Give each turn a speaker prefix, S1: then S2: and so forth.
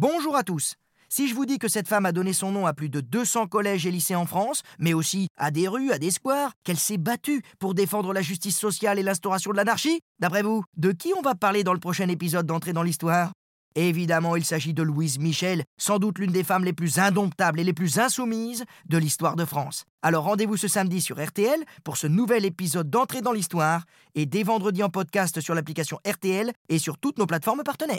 S1: Bonjour à tous. Si je vous dis que cette femme a donné son nom à plus de 200 collèges et lycées en France, mais aussi à des rues, à des squares, qu'elle s'est battue pour défendre la justice sociale et l'instauration de l'anarchie, d'après vous, de qui on va parler dans le prochain épisode d'Entrée dans l'Histoire? Évidemment, il s'agit de Louise Michel, sans doute l'une des femmes les plus indomptables et les plus insoumises de l'histoire de France. Alors rendez-vous ce samedi sur RTL pour ce nouvel épisode d'Entrée dans l'Histoire et dès vendredi en podcast sur l'application RTL et sur toutes nos plateformes partenaires.